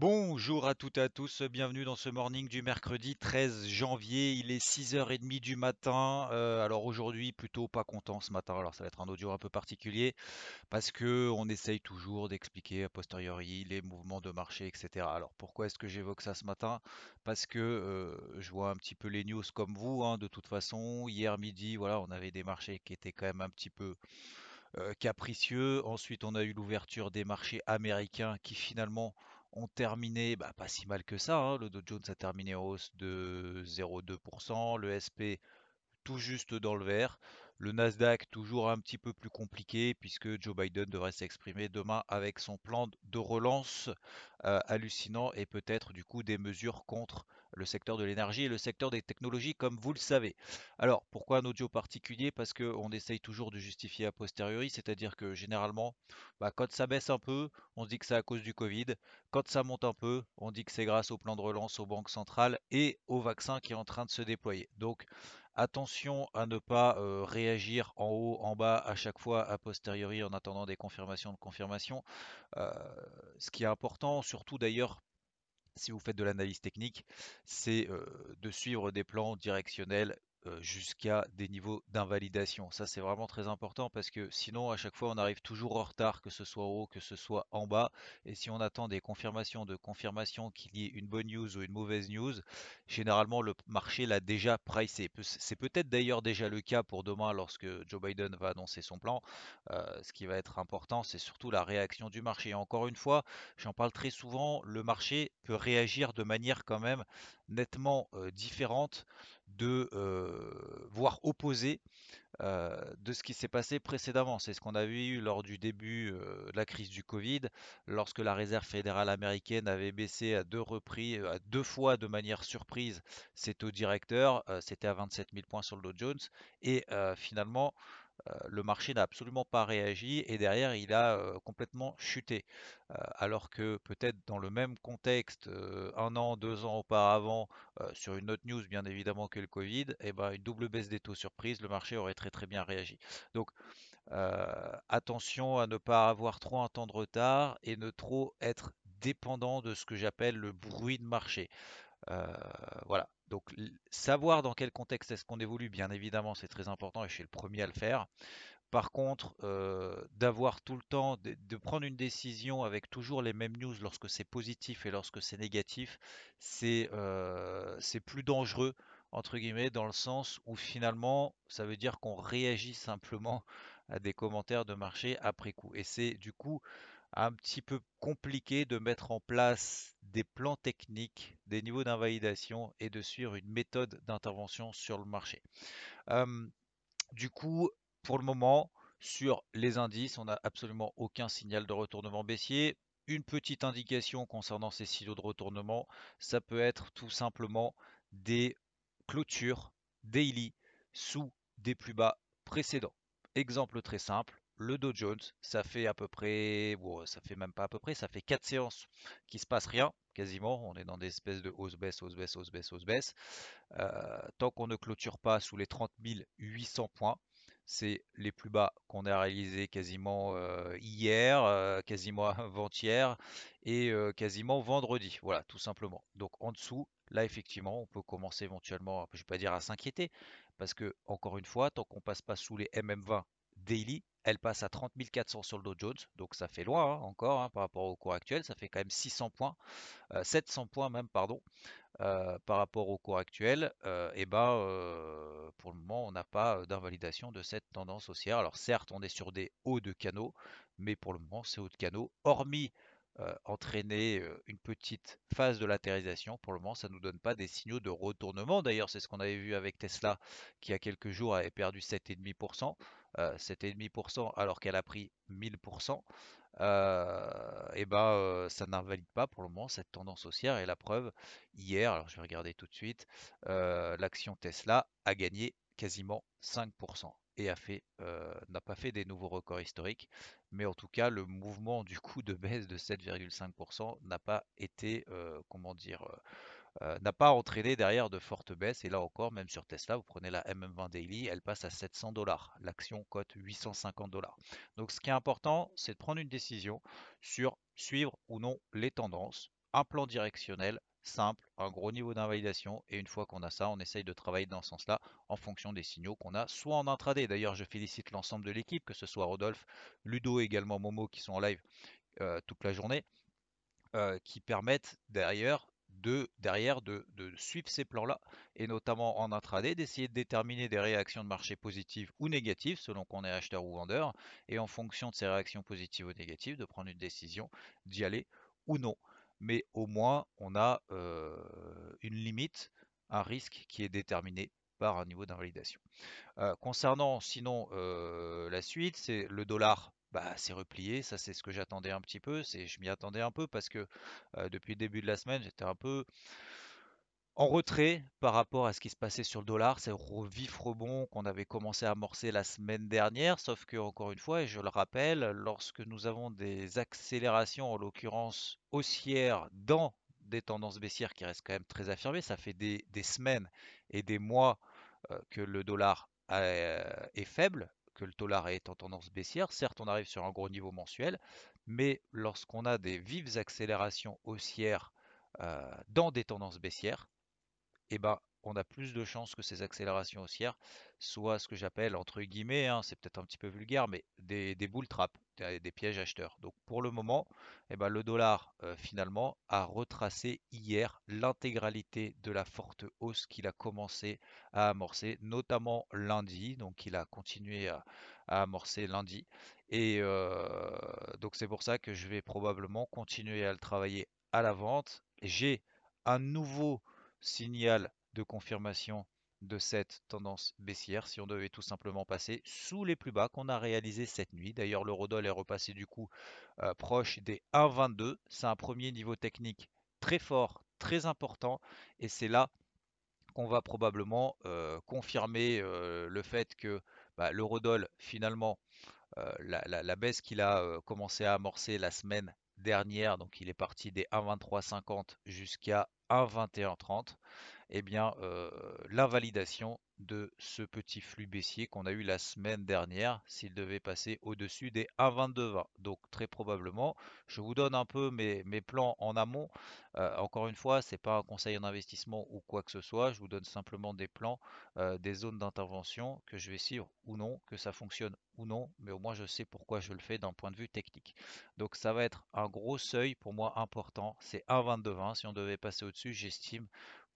Bonjour à toutes et à tous, bienvenue dans ce morning du mercredi 13 janvier, il est 6h30 du matin, euh, alors aujourd'hui plutôt pas content ce matin, alors ça va être un audio un peu particulier parce que on essaye toujours d'expliquer a posteriori les mouvements de marché etc. Alors pourquoi est-ce que j'évoque ça ce matin? Parce que euh, je vois un petit peu les news comme vous, hein, de toute façon, hier midi voilà on avait des marchés qui étaient quand même un petit peu euh, capricieux, ensuite on a eu l'ouverture des marchés américains qui finalement ont terminé bah, pas si mal que ça. hein. Le Dow Jones a terminé en hausse de 0,2%, le SP tout juste dans le vert. Le Nasdaq toujours un petit peu plus compliqué puisque Joe Biden devrait s'exprimer demain avec son plan de relance euh, hallucinant et peut-être du coup des mesures contre le secteur de l'énergie et le secteur des technologies comme vous le savez. Alors pourquoi un audio particulier? Parce qu'on essaye toujours de justifier a posteriori, c'est-à-dire que généralement bah, quand ça baisse un peu, on se dit que c'est à cause du Covid. Quand ça monte un peu, on dit que c'est grâce au plan de relance aux banques centrales et au vaccin qui est en train de se déployer. Donc Attention à ne pas euh, réagir en haut, en bas à chaque fois a posteriori en attendant des confirmations de confirmation. Euh, ce qui est important, surtout d'ailleurs si vous faites de l'analyse technique, c'est euh, de suivre des plans directionnels jusqu'à des niveaux d'invalidation. Ça, c'est vraiment très important parce que sinon, à chaque fois, on arrive toujours en retard, que ce soit haut, que ce soit en bas. Et si on attend des confirmations de confirmation qu'il y ait une bonne news ou une mauvaise news, généralement, le marché l'a déjà pricé. C'est peut-être d'ailleurs déjà le cas pour demain lorsque Joe Biden va annoncer son plan. Ce qui va être important, c'est surtout la réaction du marché. encore une fois, j'en parle très souvent, le marché peut réagir de manière quand même nettement différente de voire opposé de ce qui s'est passé précédemment. C'est ce qu'on avait eu lors du début de la crise du Covid, lorsque la Réserve fédérale américaine avait baissé à deux reprises, à deux fois de manière surprise ses taux directeurs. C'était à 27 000 points sur le Dow Jones et finalement le marché n'a absolument pas réagi et derrière il a euh, complètement chuté. Euh, alors que peut-être dans le même contexte, un an, deux ans auparavant, sur une autre news bien évidemment que le Covid, eh ben, une double baisse des taux surprise, le marché aurait très très bien réagi. Donc attention à ne pas avoir trop un temps de retard et ne trop être dépendant de ce que j'appelle le bruit de marché. voilà. Donc savoir dans quel contexte est-ce qu'on évolue, bien évidemment, c'est très important et je suis le premier à le faire. Par contre, d'avoir tout le temps, de, prendre une décision avec toujours les mêmes news lorsque c'est positif et lorsque c'est négatif, c'est plus dangereux, entre guillemets, dans le sens où finalement, ça veut dire qu'on réagit simplement à des commentaires de marché après coup. Et c'est du coup un petit peu compliqué de mettre en place des plans techniques, des niveaux d'invalidation et de suivre une méthode d'intervention sur le marché. du coup, pour le moment, sur les indices, on n'a absolument aucun signal de retournement baissier. Une petite indication concernant ces silos de retournement, ça peut être tout simplement des clôtures daily sous des plus bas précédents. Exemple très simple, le Dow Jones, ça fait à peu près, bon, ça fait même pas à peu près, ça fait 4 séances qui se passe rien, quasiment. On est dans des espèces de hausse-baisse, hausse-baisse, hausse-baisse, hausse-baisse. Euh, tant qu'on ne clôture pas sous les 30 800 points, c'est les plus bas qu'on a réalisés quasiment euh, hier, euh, quasiment avant-hier et quasiment vendredi. Voilà, tout simplement. Donc en dessous, là effectivement, on peut commencer éventuellement, je ne vais pas dire à s'inquiéter, parce que encore une fois, tant qu'on passe pas sous les MM20 daily, elle passe à 30 400 sur le Dow Jones, donc ça fait loin hein, encore hein, par rapport au cours actuel, ça fait quand même 600 points, 700 euh, points même, pardon, euh, par rapport au cours actuel. Euh, et ben, pour le moment, on n'a pas d'invalidation de cette tendance haussière. Alors certes, on est sur des hauts de canaux, mais pour le moment, ces hauts de canaux, hormis entraîner une petite phase de latérisation. Pour le moment, ça ne nous donne pas des signaux de retournement. D'ailleurs, c'est ce qu'on avait vu avec Tesla qui, il y a quelques jours, avait perdu 7,5%. 7,5% alors qu'elle a pris 1000%, et ben ça n'invalide pas pour le moment cette tendance haussière. Et la preuve, hier, alors je vais regarder tout de suite, l'action Tesla a gagné quasiment 5% et a fait, n'a pas fait des nouveaux records historiques, mais en tout cas le mouvement du coup de baisse de 7,5% n'a pas été, comment dire, n'a pas entraîné derrière de fortes baisses. Et là encore, même sur Tesla, vous prenez la MM20 Daily, elle passe à 700 dollars. L'action cote 850 dollars. Donc ce qui est important, c'est de prendre une décision sur suivre ou non les tendances, un plan directionnel simple, un gros niveau d'invalidation. Et une fois qu'on a ça, on essaye de travailler dans ce sens-là en fonction des signaux qu'on a, soit en intraday. D'ailleurs, je félicite l'ensemble de l'équipe, que ce soit Rodolphe, Ludo et également Momo qui sont en live euh, toute la journée, euh, qui permettent d'ailleurs de, derrière de, suivre ces plans-là, et notamment en intraday, d'essayer de déterminer des réactions de marché positives ou négatives, selon qu'on est acheteur ou vendeur, et en fonction de ces réactions positives ou négatives, de prendre une décision d'y aller ou non. Mais au moins, on a euh, une limite, un risque qui est déterminé par un niveau d'invalidation. Euh, concernant sinon euh, la suite, c'est le dollar bah, c'est replié, ça c'est ce que j'attendais un petit peu, c'est je m'y attendais un peu parce que depuis le début de la semaine, j'étais un peu en retrait par rapport à ce qui se passait sur le dollar, c'est vif rebond qu'on avait commencé à amorcer la semaine dernière, sauf que encore une fois, et je le rappelle, lorsque nous avons des accélérations, en l'occurrence haussières, dans des tendances baissières qui restent quand même très affirmées, ça fait des, semaines et des mois que le dollar est faible, que le dollar est en tendance baissière. Certes, on arrive sur un gros niveau mensuel, mais lorsqu'on a des vives accélérations haussières euh, dans des tendances baissières, eh ben, on a plus de chances que ces accélérations haussières soient ce que j'appelle, entre guillemets, hein, c'est peut-être un petit peu vulgaire, mais des, des bull des, pièges acheteurs. Donc pour le moment, eh ben, le dollar euh, finalement a retracé hier l'intégralité de la forte hausse qu'il a commencé à amorcer, notamment lundi. Donc il a continué à, amorcer lundi. Et euh, donc c'est pour ça que je vais probablement continuer à le travailler à la vente. J'ai un nouveau signal de confirmation de cette tendance baissière si on devait tout simplement passer sous les plus bas qu'on a réalisé cette nuit. D'ailleurs, l'eurodoll est repassé du coup euh, proche des 1,22. C'est un premier niveau technique très fort, très important et c'est là qu'on va probablement euh, confirmer euh, le fait que bah, l'eurodoll finalement la, baisse qu'il a commencé à amorcer la semaine dernière, donc il est parti des 1,2350 jusqu'à 1,2130 eh bien, euh, l'invalidation de ce petit flux baissier qu'on a eu la semaine dernière s'il devait passer au-dessus des 1,2220. Donc très probablement, je vous donne un peu mes, plans en amont. Euh, encore une fois, ce n'est pas un conseil en investissement ou quoi que ce soit. Je vous donne simplement des plans, euh, des zones d'intervention que je vais suivre ou non, que ça fonctionne ou non, mais au moins je sais pourquoi je le fais d'un point de vue technique. Donc ça va être un gros seuil pour moi important, c'est 1,2220. Si on devait passer au-dessus, j'estime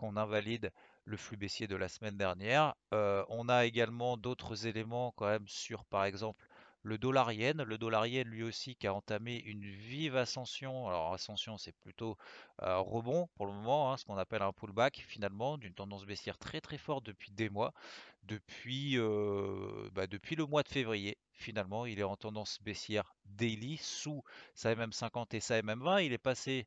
qu'on invalide le flux baissier de la semaine dernière. Euh, on a également d'autres éléments quand même sur par exemple le dollar yen. Le dollar yen lui aussi qui a entamé une vive ascension. Alors ascension c'est plutôt euh, rebond pour le moment, hein, ce qu'on appelle un pullback finalement d'une tendance baissière très très forte depuis des mois. Depuis, euh, bah, depuis le mois de février finalement il est en tendance baissière daily sous sa MM50 et sa MM20. Il est passé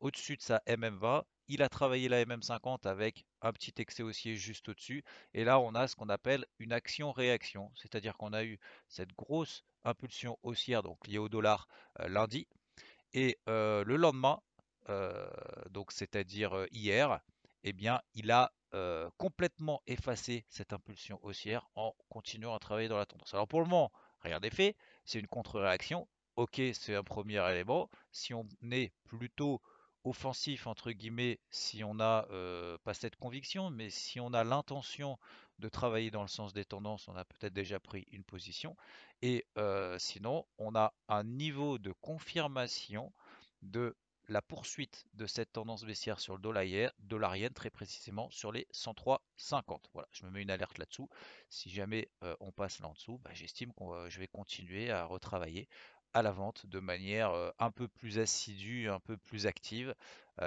au-dessus de sa MM20 il a travaillé la MM50 avec un petit excès haussier juste au-dessus. Et là, on a ce qu'on appelle une action-réaction. C'est-à-dire qu'on a eu cette grosse impulsion haussière, donc liée au dollar, euh, lundi. Et euh, le lendemain, euh, donc c'est-à-dire hier, eh bien, il a complètement effacé cette impulsion haussière en continuant à travailler dans la tendance. Alors pour le moment, rien n'est fait, c'est une contre-réaction. Ok, c'est un premier élément. Si on est plutôt offensif entre guillemets si on n'a euh, pas cette conviction, mais si on a l'intention de travailler dans le sens des tendances, on a peut-être déjà pris une position. Et euh, sinon, on a un niveau de confirmation de la poursuite de cette tendance baissière sur le dollar yen, très précisément sur les 103,50. Voilà, je me mets une alerte là-dessous. Si jamais euh, on passe là en dessous, bah, j'estime que je vais continuer à retravailler à la vente de manière un peu plus assidue, un peu plus active,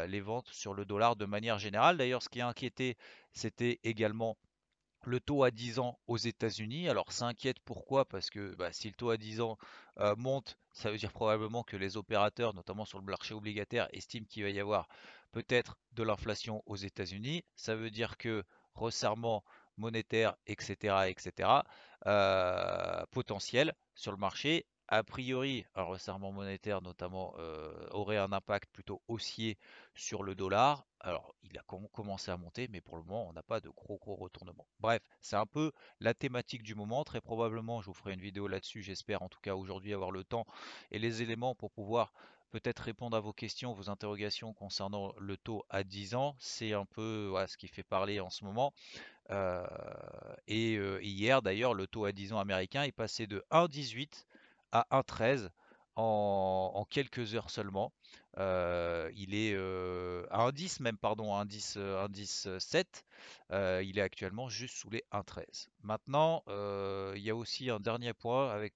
les ventes sur le dollar de manière générale. D'ailleurs, ce qui a inquiété, c'était également le taux à 10 ans aux États-Unis. Alors ça inquiète pourquoi? Parce que bah, si le taux à 10 ans monte, ça veut dire probablement que les opérateurs, notamment sur le marché obligataire, estiment qu'il va y avoir peut-être de l'inflation aux États-Unis. Ça veut dire que resserrement monétaire, etc., etc., potentiel sur le marché a priori, un resserrement monétaire notamment euh, aurait un impact plutôt haussier sur le dollar. Alors, il a commencé à monter, mais pour le moment, on n'a pas de gros gros retournement. Bref, c'est un peu la thématique du moment. Très probablement, je vous ferai une vidéo là-dessus. J'espère en tout cas aujourd'hui avoir le temps et les éléments pour pouvoir peut-être répondre à vos questions, vos interrogations concernant le taux à 10 ans. C'est un peu ce qui fait parler en ce moment. Euh, et euh, hier, d'ailleurs, le taux à 10 ans américain est passé de 1,18 à 1,13 en, quelques heures seulement. Euh, il est euh, à 1,10 même, pardon, 1,10, 1,17. Euh, il est actuellement juste sous les 1,13. Maintenant, il y a aussi un dernier point avec,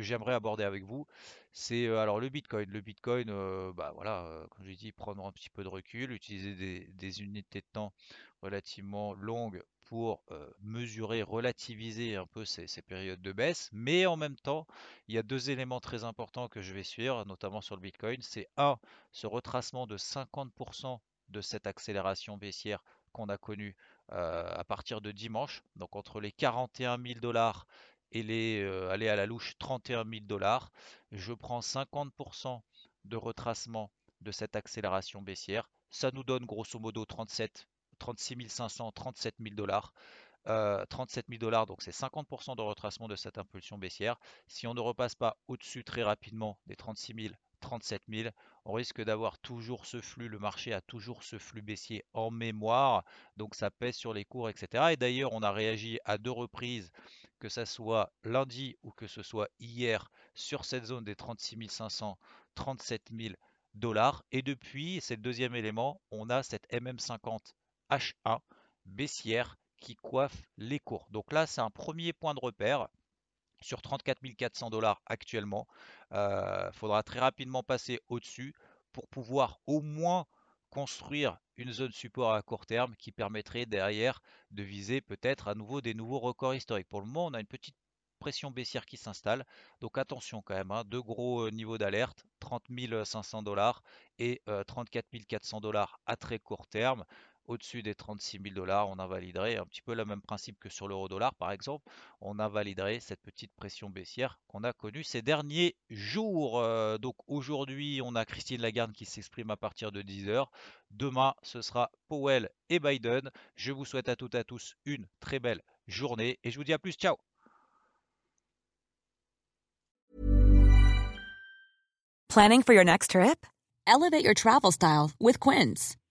que j'aimerais aborder avec vous. C'est alors le Bitcoin. Le Bitcoin, bah voilà, comme je dit, prendre un petit peu de recul, utiliser des, unités de temps relativement longues pour mesurer, relativiser un peu ces, périodes de baisse. Mais en même temps, il y a deux éléments très importants que je vais suivre, notamment sur le Bitcoin. C'est un, ce retracement de 50% de cette accélération baissière qu'on a connue à partir de dimanche. Donc entre les 41 000 dollars et les aller à la louche 31 000 dollars, je prends 50% de retracement de cette accélération baissière. Ça nous donne grosso modo 37 36 500, 37 000 dollars. 37 000 dollars, donc c'est 50% de retracement de cette impulsion baissière. Si on ne repasse pas au-dessus très rapidement des 36 000, 37 000, on risque d'avoir toujours ce flux, le marché a toujours ce flux baissier en mémoire, donc ça pèse sur les cours, etc. Et d'ailleurs, on a réagi à deux reprises, que ce soit lundi ou que ce soit hier, sur cette zone des 36 500, 37 000 dollars. Et depuis, c'est le deuxième élément, on a cette MM50 H1 baissière qui coiffe les cours. Donc là, c'est un premier point de repère sur 34 400 dollars actuellement. Il euh, faudra très rapidement passer au-dessus pour pouvoir au moins construire une zone support à court terme qui permettrait derrière de viser peut-être à nouveau des nouveaux records historiques. Pour le moment, on a une petite pression baissière qui s'installe. Donc attention quand même, hein, deux gros euh, niveaux d'alerte, 30 500 dollars et 34 euh, 400 dollars à très court terme au-dessus des 36 000 dollars, on invaliderait un petit peu le même principe que sur l'euro-dollar par exemple, on invaliderait cette petite pression baissière qu'on a connue ces derniers jours. Euh, donc aujourd'hui, on a Christine Lagarde qui s'exprime à partir de 10h. Demain, ce sera Powell et Biden. Je vous souhaite à toutes et à tous une très belle journée et je vous dis à plus. Ciao Planning for your next trip? Elevate your travel style with.